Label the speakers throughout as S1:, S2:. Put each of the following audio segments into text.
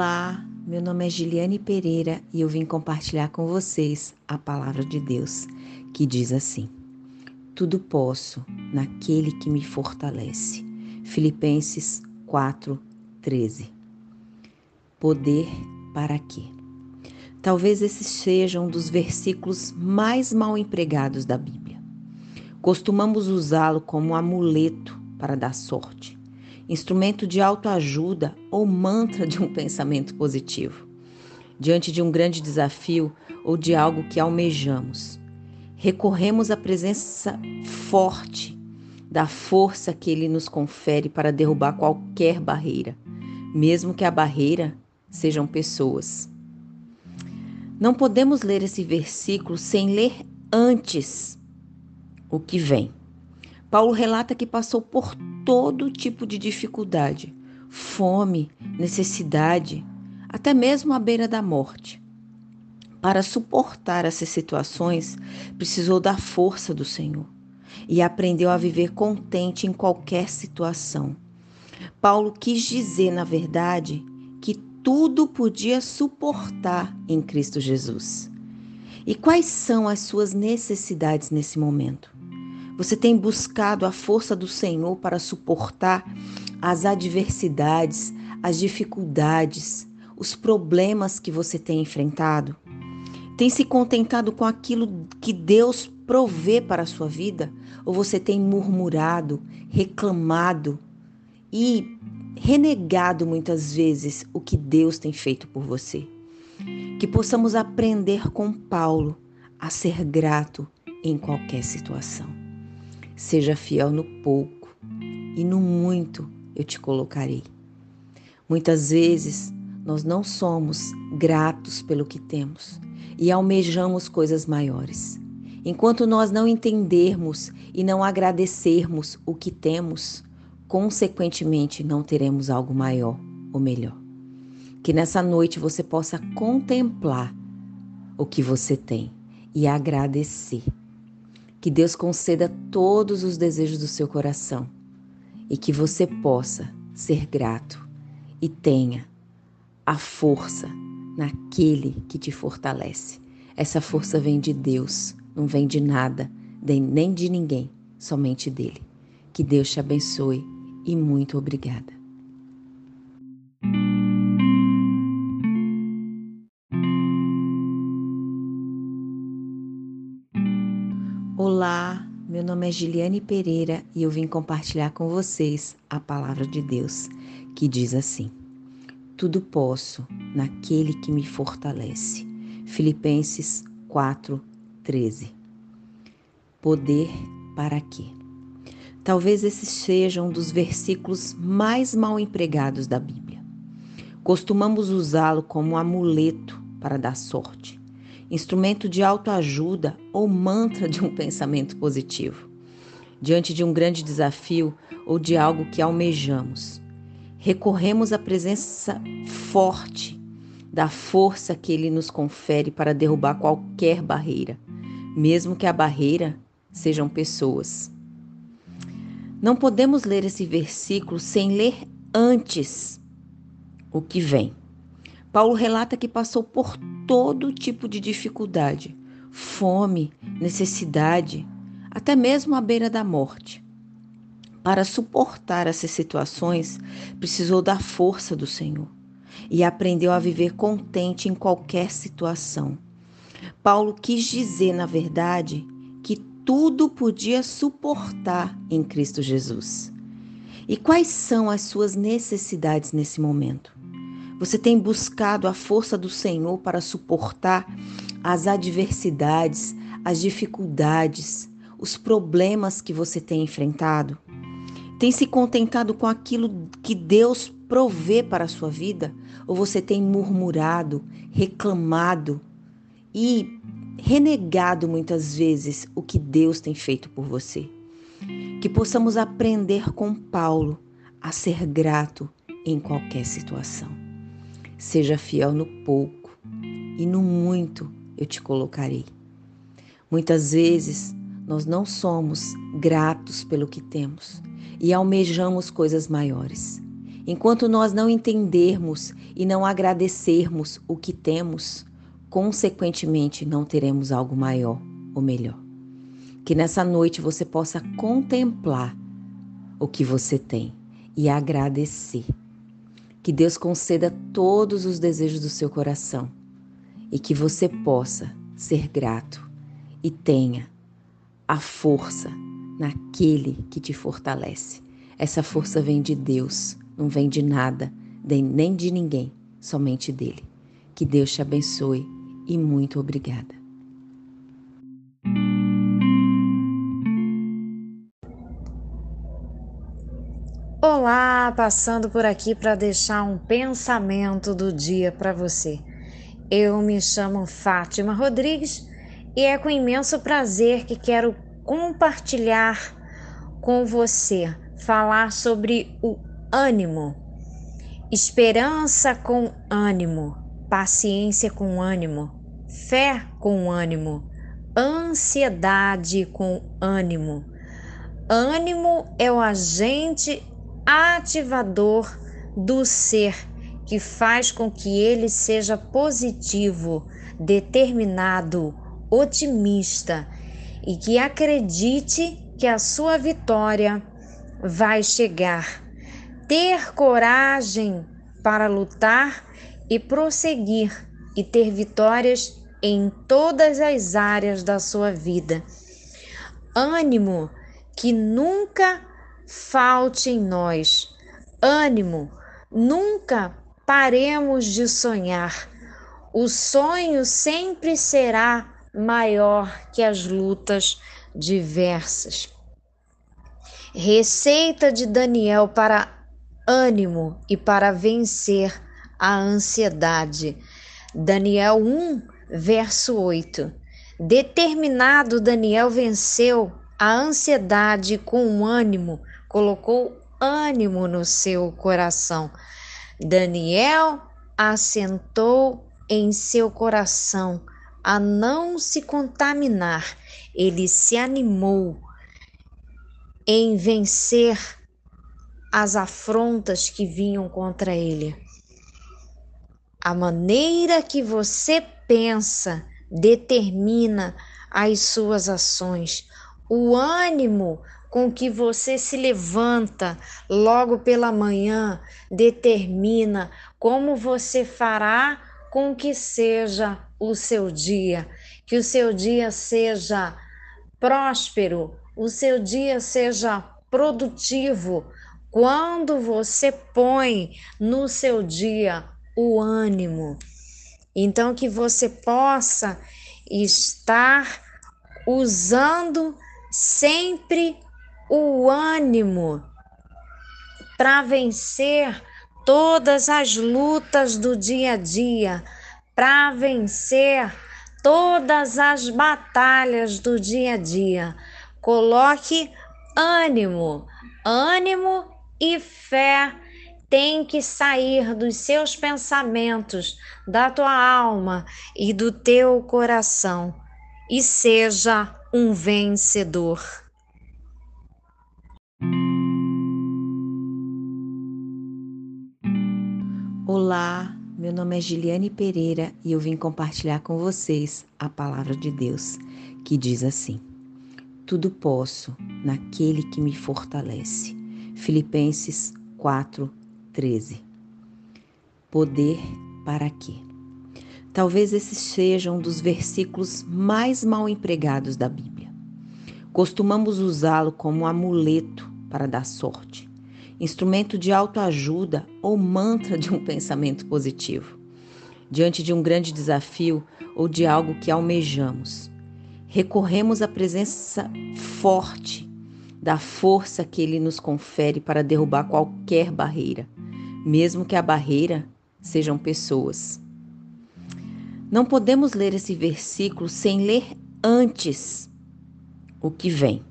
S1: Olá, meu nome é Giliane Pereira e eu vim compartilhar com vocês a palavra de Deus, que diz assim: Tudo posso naquele que me fortalece. Filipenses 4:13. Poder para quê? Talvez esse seja um dos versículos mais mal empregados da Bíblia. Costumamos usá-lo como um amuleto para dar sorte instrumento de autoajuda ou mantra de um pensamento positivo, diante de um grande desafio ou de algo que almejamos. Recorremos à presença forte da força que ele nos confere para derrubar qualquer barreira, mesmo que a barreira sejam pessoas. Não podemos ler esse versículo sem ler antes o que vem. Paulo relata que passou por todo tipo de dificuldade, fome, necessidade, até mesmo à beira da morte. Para suportar essas situações, precisou da força do Senhor e aprendeu a viver contente em qualquer situação. Paulo quis dizer, na verdade, que tudo podia suportar em Cristo Jesus. E quais são as suas necessidades nesse momento? Você tem buscado a força do Senhor para suportar as adversidades, as dificuldades, os problemas que você tem enfrentado? Tem se contentado com aquilo que Deus provê para a sua vida? Ou você tem murmurado, reclamado e renegado muitas vezes o que Deus tem feito por você? Que possamos aprender com Paulo a ser grato em qualquer situação. Seja fiel no pouco, e no muito eu te colocarei. Muitas vezes nós não somos gratos pelo que temos e almejamos coisas maiores. Enquanto nós não entendermos e não agradecermos o que temos, consequentemente não teremos algo maior ou melhor. Que nessa noite você possa contemplar o que você tem e agradecer que Deus conceda todos os desejos do seu coração e que você possa ser grato e tenha a força naquele que te fortalece. Essa força vem de Deus, não vem de nada, nem de ninguém, somente dele. Que Deus te abençoe e muito obrigada. Olá, meu nome é Giliane Pereira e eu vim compartilhar com vocês a palavra de Deus, que diz assim: Tudo posso naquele que me fortalece. Filipenses 4:13. Poder para quê? Talvez esse seja um dos versículos mais mal empregados da Bíblia. Costumamos usá-lo como um amuleto para dar sorte instrumento de autoajuda ou mantra de um pensamento positivo, diante de um grande desafio ou de algo que almejamos. Recorremos à presença forte da força que ele nos confere para derrubar qualquer barreira, mesmo que a barreira sejam pessoas. Não podemos ler esse versículo sem ler antes o que vem. Paulo relata que passou por todo tipo de dificuldade, fome, necessidade, até mesmo à beira da morte. Para suportar essas situações, precisou da força do Senhor e aprendeu a viver contente em qualquer situação. Paulo quis dizer, na verdade, que tudo podia suportar em Cristo Jesus. E quais são as suas necessidades nesse momento? Você tem buscado a força do Senhor para suportar as adversidades, as dificuldades, os problemas que você tem enfrentado? Tem se contentado com aquilo que Deus provê para a sua vida? Ou você tem murmurado, reclamado e renegado muitas vezes o que Deus tem feito por você? Que possamos aprender com Paulo a ser grato em qualquer situação. Seja fiel no pouco, e no muito eu te colocarei. Muitas vezes nós não somos gratos pelo que temos e almejamos coisas maiores. Enquanto nós não entendermos e não agradecermos o que temos, consequentemente não teremos algo maior ou melhor. Que nessa noite você possa contemplar o que você tem e agradecer. Que Deus conceda todos os desejos do seu coração e que você possa ser grato e tenha a força naquele que te fortalece. Essa força vem de Deus, não vem de nada, nem de ninguém, somente dele. Que Deus te abençoe e muito obrigada.
S2: Olá, passando por aqui para deixar um pensamento do dia para você. Eu me chamo Fátima Rodrigues e é com imenso prazer que quero compartilhar com você, falar sobre o ânimo, esperança com ânimo, paciência com ânimo, fé com ânimo, ansiedade com ânimo. Ânimo é o agente ativador do ser que faz com que ele seja positivo, determinado, otimista e que acredite que a sua vitória vai chegar. Ter coragem para lutar e prosseguir e ter vitórias em todas as áreas da sua vida. Ânimo que nunca falte em nós. Ânimo, nunca paremos de sonhar. O sonho sempre será maior que as lutas diversas. Receita de Daniel para ânimo e para vencer a ansiedade. Daniel 1, verso 8. Determinado, Daniel venceu a ansiedade com ânimo, colocou ânimo no seu coração. Daniel assentou em seu coração a não se contaminar, ele se animou em vencer as afrontas que vinham contra ele. A maneira que você pensa determina as suas ações. O ânimo com que você se levanta logo pela manhã determina como você fará com que seja o seu dia, que o seu dia seja próspero, o seu dia seja produtivo. Quando você põe no seu dia o ânimo, então que você possa estar usando sempre o ânimo para vencer todas as lutas do dia a dia, para vencer todas as batalhas do dia a dia. Coloque ânimo, ânimo e fé tem que sair dos seus pensamentos, da tua alma e do teu coração e seja um vencedor.
S1: Olá, meu nome é Giliane Pereira e eu vim compartilhar com vocês a palavra de Deus, que diz assim: Tudo posso naquele que me fortalece. Filipenses 4:13. Poder para quê? Talvez esse seja um dos versículos mais mal empregados da Bíblia. Costumamos usá-lo como um amuleto para dar sorte instrumento de autoajuda ou mantra de um pensamento positivo, diante de um grande desafio ou de algo que almejamos. Recorremos à presença forte da força que ele nos confere para derrubar qualquer barreira, mesmo que a barreira sejam pessoas. Não podemos ler esse versículo sem ler antes o que vem.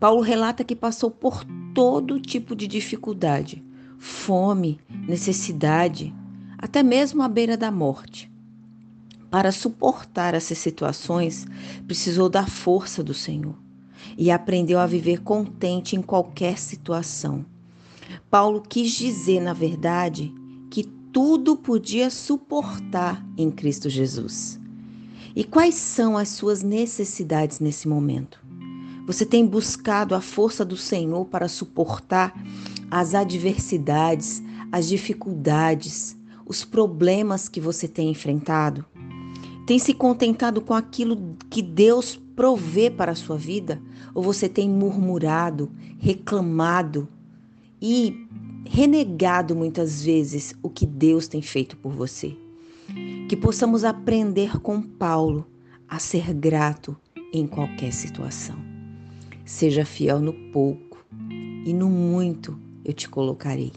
S1: Paulo relata que passou por todo tipo de dificuldade, fome, necessidade, até mesmo à beira da morte. Para suportar essas situações, precisou da força do Senhor e aprendeu a viver contente em qualquer situação. Paulo quis dizer, na verdade, que tudo podia suportar em Cristo Jesus. E quais são as suas necessidades nesse momento? Você tem buscado a força do Senhor para suportar as adversidades, as dificuldades, os problemas que você tem enfrentado? Tem se contentado com aquilo que Deus provê para a sua vida? Ou você tem murmurado, reclamado e renegado muitas vezes o que Deus tem feito por você? Que possamos aprender com Paulo a ser grato em qualquer situação. Seja fiel no pouco e no muito eu te colocarei.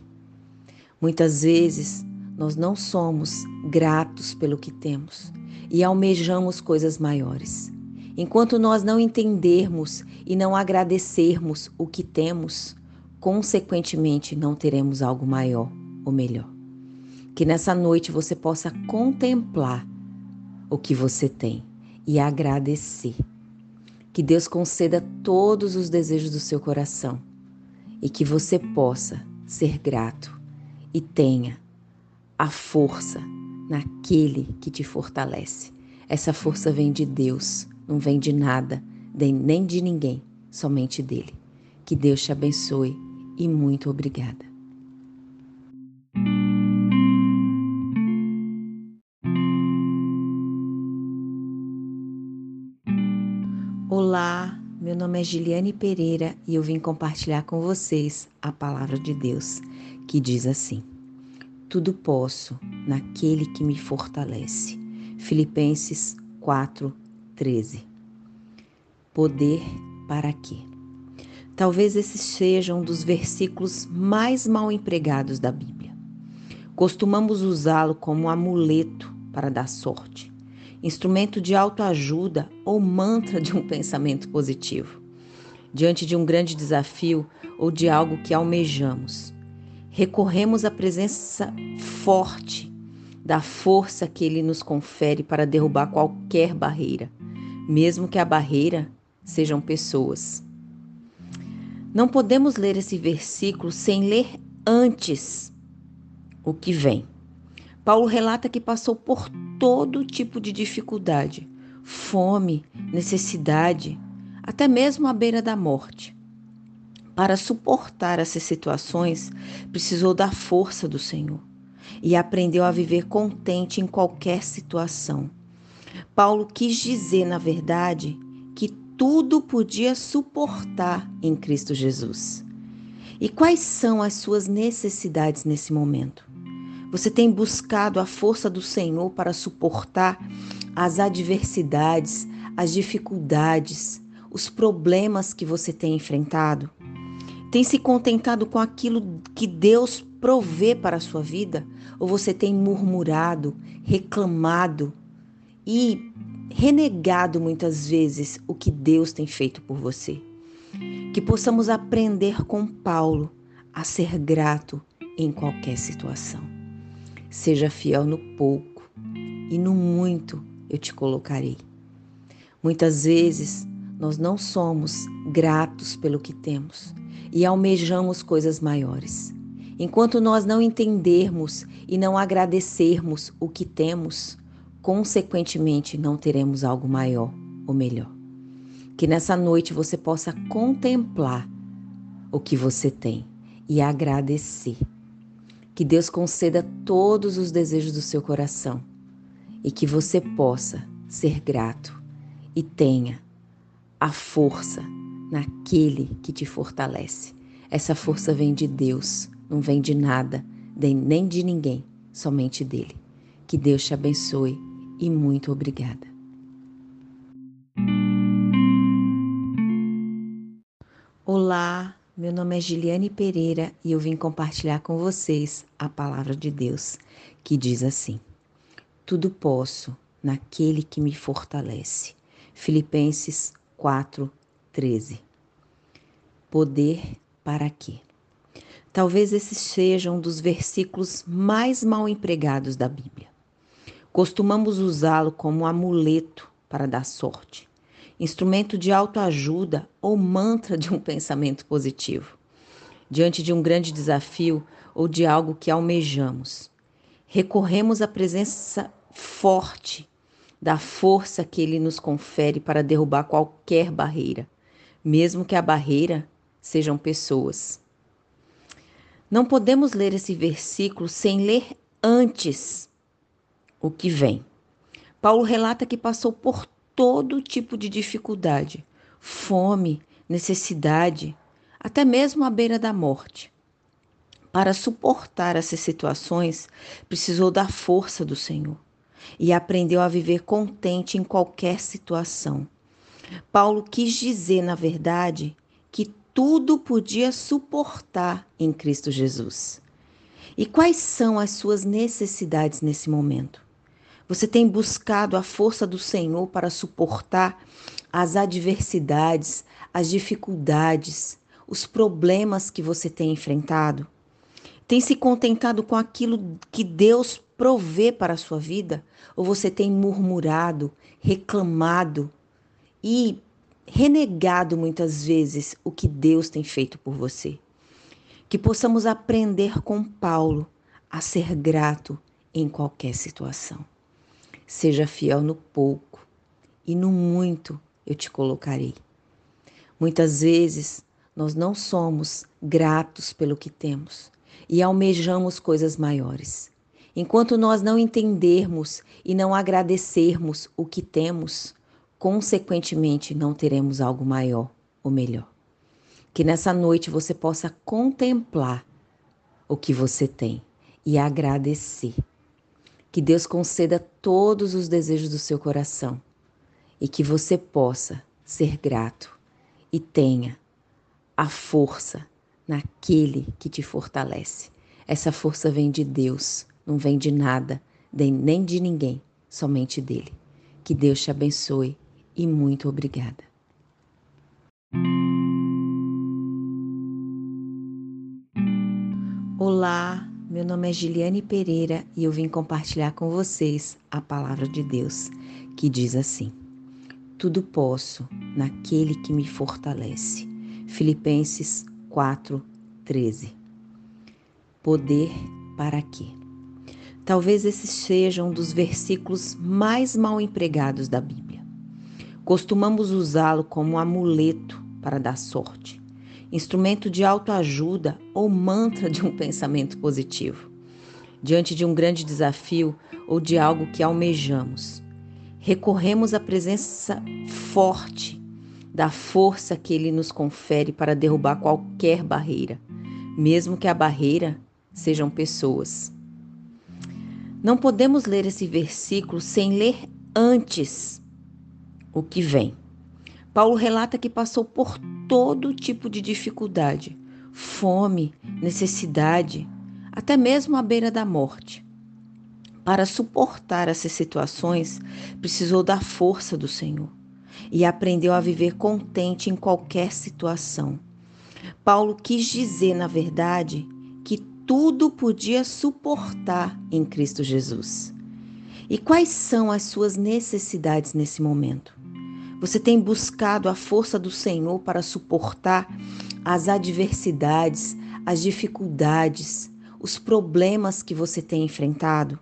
S1: Muitas vezes nós não somos gratos pelo que temos e almejamos coisas maiores. Enquanto nós não entendermos e não agradecermos o que temos, consequentemente não teremos algo maior ou melhor. Que nessa noite você possa contemplar o que você tem e agradecer. Que Deus conceda todos os desejos do seu coração e que você possa ser grato e tenha a força naquele que te fortalece. Essa força vem de Deus, não vem de nada, nem de ninguém, somente dele. Que Deus te abençoe e muito obrigada. Olá, meu nome é Giliane Pereira e eu vim compartilhar com vocês a palavra de Deus, que diz assim: tudo posso naquele que me fortalece. Filipenses 4:13. Poder para quê? Talvez esse seja um dos versículos mais mal empregados da Bíblia. Costumamos usá-lo como um amuleto para dar sorte, instrumento de autoajuda ou mantra de um pensamento positivo, diante de um grande desafio ou de algo que almejamos recorremos à presença forte da força que ele nos confere para derrubar qualquer barreira, mesmo que a barreira sejam pessoas. Não podemos ler esse versículo sem ler antes o que vem. Paulo relata que passou por todo tipo de dificuldade, fome, necessidade, até mesmo à beira da morte. Para suportar essas situações, precisou da força do Senhor e aprendeu a viver contente em qualquer situação. Paulo quis dizer, na verdade, que tudo podia suportar em Cristo Jesus. E quais são as suas necessidades nesse momento? Você tem buscado a força do Senhor para suportar as adversidades, as dificuldades, os problemas que você tem enfrentado? Tem se contentado com aquilo que Deus provê para a sua vida? Ou você tem murmurado, reclamado e renegado muitas vezes o que Deus tem feito por você? Que possamos aprender com Paulo a ser grato em qualquer situação. Seja fiel no pouco e no muito eu te colocarei. Muitas vezes nós não somos gratos pelo que temos e almejamos coisas maiores. Enquanto nós não entendermos e não agradecermos o que temos, consequentemente não teremos algo maior ou melhor. Que nessa noite você possa contemplar o que você tem e agradecer. Que Deus conceda todos os desejos do seu coração e que você possa ser grato e tenha a força naquele que te fortalece. Essa força vem de Deus, não vem de nada, nem de ninguém, somente dele. Que Deus te abençoe e muito obrigada. Olá, meu nome é Giliane Pereira e eu vim compartilhar com vocês a palavra de Deus, que diz assim: Tudo posso naquele que me fortalece. Filipenses 4, 13. Poder para quê? Talvez esse seja um dos versículos mais mal empregados da Bíblia. Costumamos usá-lo como um amuleto para dar sorte, instrumento de autoajuda ou mantra de um pensamento positivo, diante de um grande desafio ou de algo que almejamos. Recorremos à presença forte da força que ele nos confere para derrubar qualquer barreira, mesmo que a barreira sejam pessoas. Não podemos ler esse versículo sem ler antes o que vem. Paulo relata que passou por todo tipo de dificuldade, fome, necessidade, até mesmo à beira da morte. Para suportar essas situações, precisou da força do Senhor e aprendeu a viver contente em qualquer situação. Paulo quis dizer, na verdade, que tudo podia suportar em Cristo Jesus. E quais são as suas necessidades nesse momento? Você tem buscado a força do Senhor para suportar as adversidades, as dificuldades, os problemas que você tem enfrentado? Tem se contentado com aquilo que Deus provê para a sua vida? Ou você tem murmurado, reclamado e renegado muitas vezes o que Deus tem feito por você? Que possamos aprender com Paulo a ser grato em qualquer situação. Seja fiel no pouco e no muito eu te colocarei. Muitas vezes nós não somos gratos pelo que temos e almejamos coisas maiores. Enquanto nós não entendermos e não agradecermos o que temos, consequentemente não teremos algo maior ou melhor. Que nessa noite você possa contemplar o que você tem e agradecer. Que Deus conceda todos os desejos do seu coração e que você possa ser grato e tenha a força naquele que te fortalece. Essa força vem de Deus, não vem de nada, nem de ninguém, somente dele. Que Deus te abençoe e muito obrigada. Olá, meu nome é Giliane Pereira e eu vim compartilhar com vocês a palavra de Deus, que diz assim: Tudo posso naquele que me fortalece. Filipenses 4:13. Poder para quê? Talvez esse seja um dos versículos mais mal empregados da Bíblia. Costumamos usá-lo como um amuleto para dar sorte, instrumento de autoajuda ou mantra de um pensamento positivo, diante de um grande desafio ou de algo que almejamos. Recorremos à presença forte da força que ele nos confere para derrubar qualquer barreira, mesmo que a barreira sejam pessoas. Não podemos ler esse versículo sem ler antes o que vem. Paulo relata que passou por todo tipo de dificuldade, fome, necessidade, até mesmo à beira da morte. Para suportar essas situações, precisou da força do Senhor e aprendeu a viver contente em qualquer situação. Paulo quis dizer, na verdade, que tudo podia suportar em Cristo Jesus. E quais são as suas necessidades nesse momento? Você tem buscado a força do Senhor para suportar as adversidades, as dificuldades, os problemas que você tem enfrentado?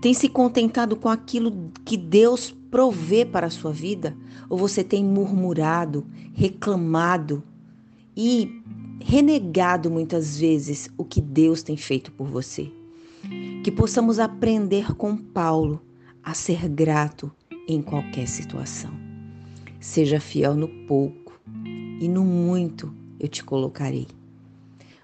S1: Tem se contentado com aquilo que Deus provê para a sua vida? Ou você tem murmurado, reclamado e renegado muitas vezes o que Deus tem feito por você? Que possamos aprender com Paulo a ser grato em qualquer situação. Seja fiel no pouco e no muito eu te colocarei.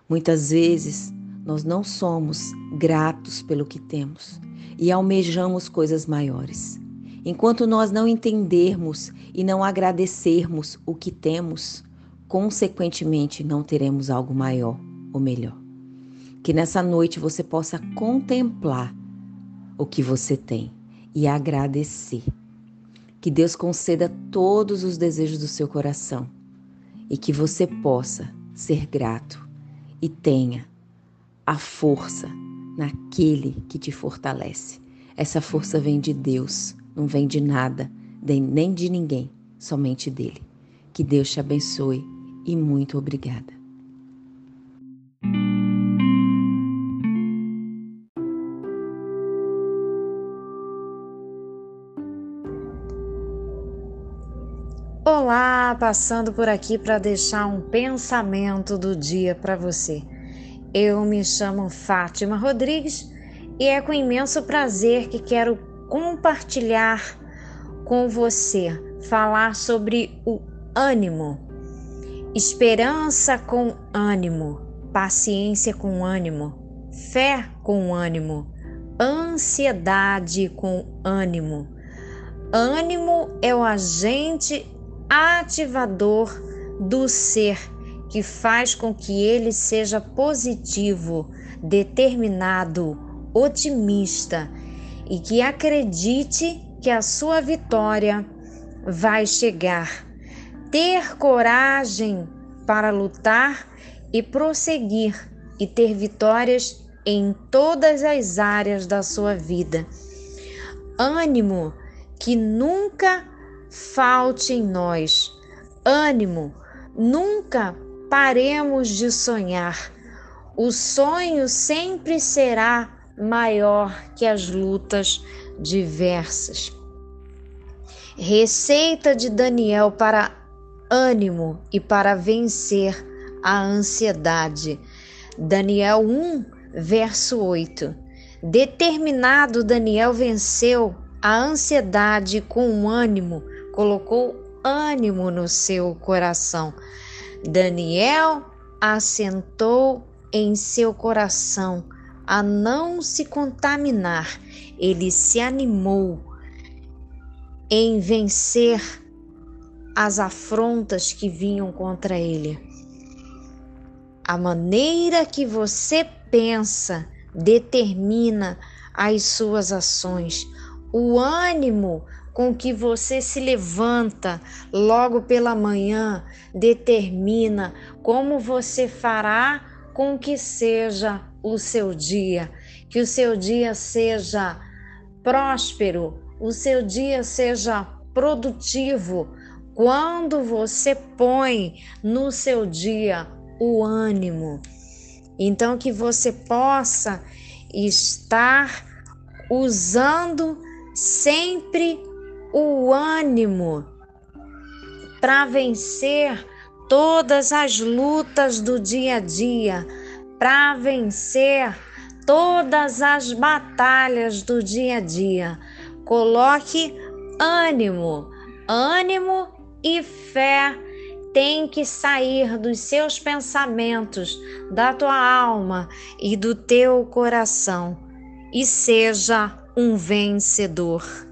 S1: Muitas vezes nós não somos gratos pelo que temos e almejamos coisas maiores. Enquanto nós não entendermos e não agradecermos o que temos, consequentemente não teremos algo maior ou melhor. Que nessa noite você possa contemplar o que você tem e agradecer. Que Deus conceda todos os desejos do seu coração e que você possa ser grato e tenha a força naquele que te fortalece. Essa força vem de Deus não vem de nada, nem de ninguém, somente dele. Que Deus te abençoe e muito obrigada.
S2: Olá, passando por aqui para deixar um pensamento do dia para você. Eu me chamo Fátima Rodrigues e é com imenso prazer que quero compartilhar com você, falar sobre o ânimo. Esperança com ânimo, paciência com ânimo, fé com ânimo, ansiedade com ânimo. Ânimo é o agente ativador do ser que faz com que ele seja positivo, determinado, otimista e que acredite que a sua vitória vai chegar. Ter coragem para lutar e prosseguir e ter vitórias em todas as áreas da sua vida. Ânimo que nunca falte em nós. Ânimo, nunca paremos de sonhar. O sonho sempre será maior que as lutas diversas. Receita de Daniel para ânimo e para vencer a ansiedade. Daniel 1, verso 8. Determinado, Daniel venceu a ansiedade com ânimo colocou ânimo no seu coração. Daniel assentou em seu coração a não se contaminar. Ele se animou em vencer as afrontas que vinham contra ele. A maneira que você pensa determina as suas ações. O ânimo com que você se levanta logo pela manhã determina como você fará com que seja o seu dia, que o seu dia seja próspero, o seu dia seja produtivo. Quando você põe no seu dia o ânimo, então que você possa estar usando sempre o ânimo para vencer todas as lutas do dia a dia, para vencer todas as batalhas do dia a dia. Coloque ânimo, ânimo e fé tem que sair dos seus pensamentos, da tua alma e do teu coração e seja um vencedor.